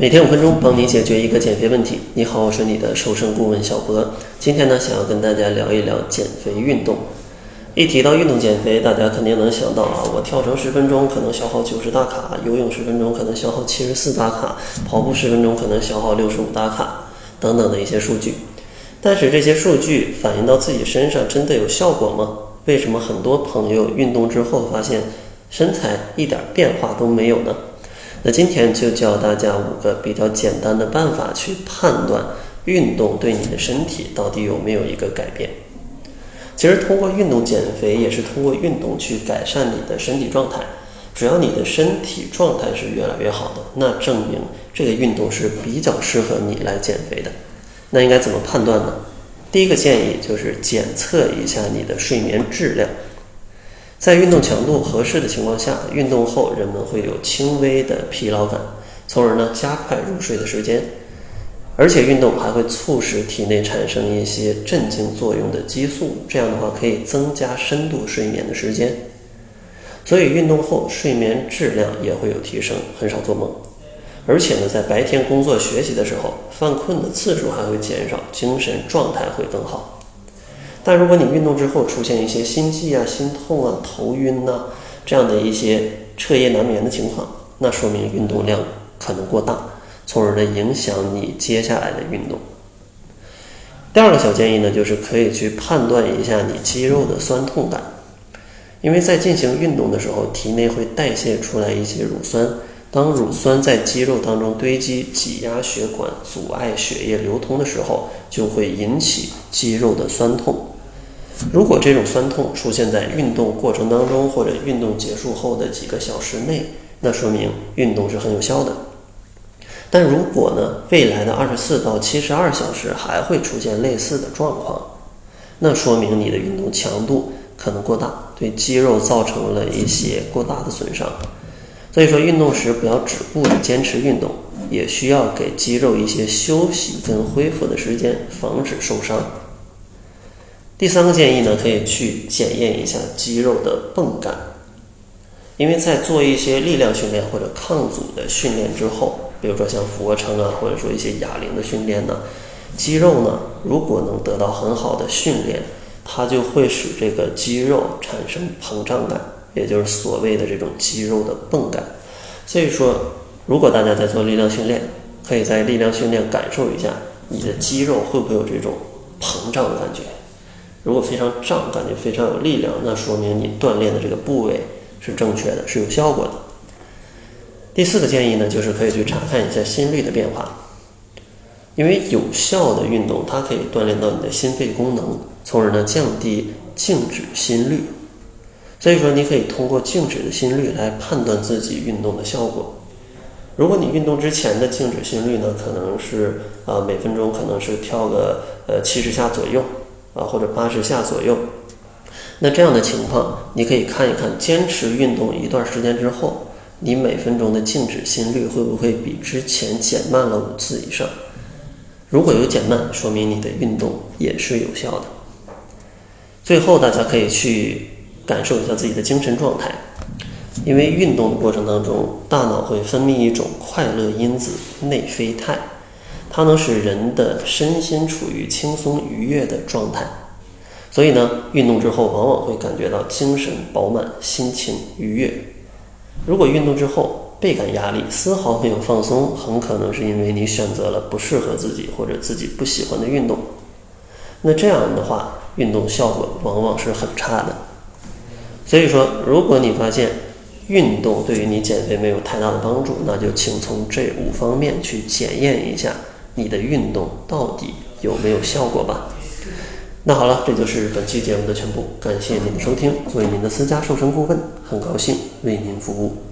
每天五分钟，帮你解决一个减肥问题。你好，我是你的瘦身顾问小博。今天呢，想要跟大家聊一聊减肥运动。一提到运动减肥，大家肯定能想到啊，我跳绳十分钟可能消耗九十大卡，游泳十分钟可能消耗七十四大卡，跑步十分钟可能消耗六十五大卡等等的一些数据。但是这些数据反映到自己身上，真的有效果吗？为什么很多朋友运动之后发现身材一点变化都没有呢？那今天就教大家五个比较简单的办法，去判断运动对你的身体到底有没有一个改变。其实通过运动减肥，也是通过运动去改善你的身体状态。只要你的身体状态是越来越好的，那证明这个运动是比较适合你来减肥的。那应该怎么判断呢？第一个建议就是检测一下你的睡眠质量。在运动强度合适的情况下，运动后人们会有轻微的疲劳感，从而呢加快入睡的时间。而且运动还会促使体内产生一些镇静作用的激素，这样的话可以增加深度睡眠的时间。所以运动后睡眠质量也会有提升，很少做梦。而且呢，在白天工作学习的时候，犯困的次数还会减少，精神状态会更好。但如果你运动之后出现一些心悸啊、心痛啊、头晕呐这样的一些彻夜难眠的情况，那说明运动量可能过大。从而呢影响你接下来的运动。第二个小建议呢，就是可以去判断一下你肌肉的酸痛感，因为在进行运动的时候，体内会代谢出来一些乳酸，当乳酸在肌肉当中堆积，挤压血管，阻碍血液流通的时候，就会引起肌肉的酸痛。如果这种酸痛出现在运动过程当中，或者运动结束后的几个小时内，那说明运动是很有效的。但如果呢，未来的二十四到七十二小时还会出现类似的状况，那说明你的运动强度可能过大，对肌肉造成了一些过大的损伤。所以说，运动时不要止步的坚持运动，也需要给肌肉一些休息跟恢复的时间，防止受伤。第三个建议呢，可以去检验一下肌肉的泵感，因为在做一些力量训练或者抗阻的训练之后。比如说像俯卧撑啊，或者说一些哑铃的训练呢，肌肉呢如果能得到很好的训练，它就会使这个肌肉产生膨胀感，也就是所谓的这种肌肉的泵感。所以说，如果大家在做力量训练，可以在力量训练感受一下你的肌肉会不会有这种膨胀的感觉。如果非常胀，感觉非常有力量，那说明你锻炼的这个部位是正确的，是有效果的。第四个建议呢，就是可以去查看一下心率的变化，因为有效的运动它可以锻炼到你的心肺功能，从而呢降低静止心率。所以说，你可以通过静止的心率来判断自己运动的效果。如果你运动之前的静止心率呢，可能是啊每分钟可能是跳个呃七十下左右啊或者八十下左右，那这样的情况，你可以看一看坚持运动一段时间之后。你每分钟的静止心率会不会比之前减慢了五次以上？如果有减慢，说明你的运动也是有效的。最后，大家可以去感受一下自己的精神状态，因为运动的过程当中，大脑会分泌一种快乐因子内啡肽，它能使人的身心处于轻松愉悦的状态。所以呢，运动之后往往会感觉到精神饱满，心情愉悦。如果运动之后倍感压力，丝毫没有放松，很可能是因为你选择了不适合自己或者自己不喜欢的运动。那这样的话，运动效果往往是很差的。所以说，如果你发现运动对于你减肥没有太大的帮助，那就请从这五方面去检验一下你的运动到底有没有效果吧。那好了，这就是本期节目的全部。感谢您的收听，作为您的私家瘦身顾问，很高兴为您服务。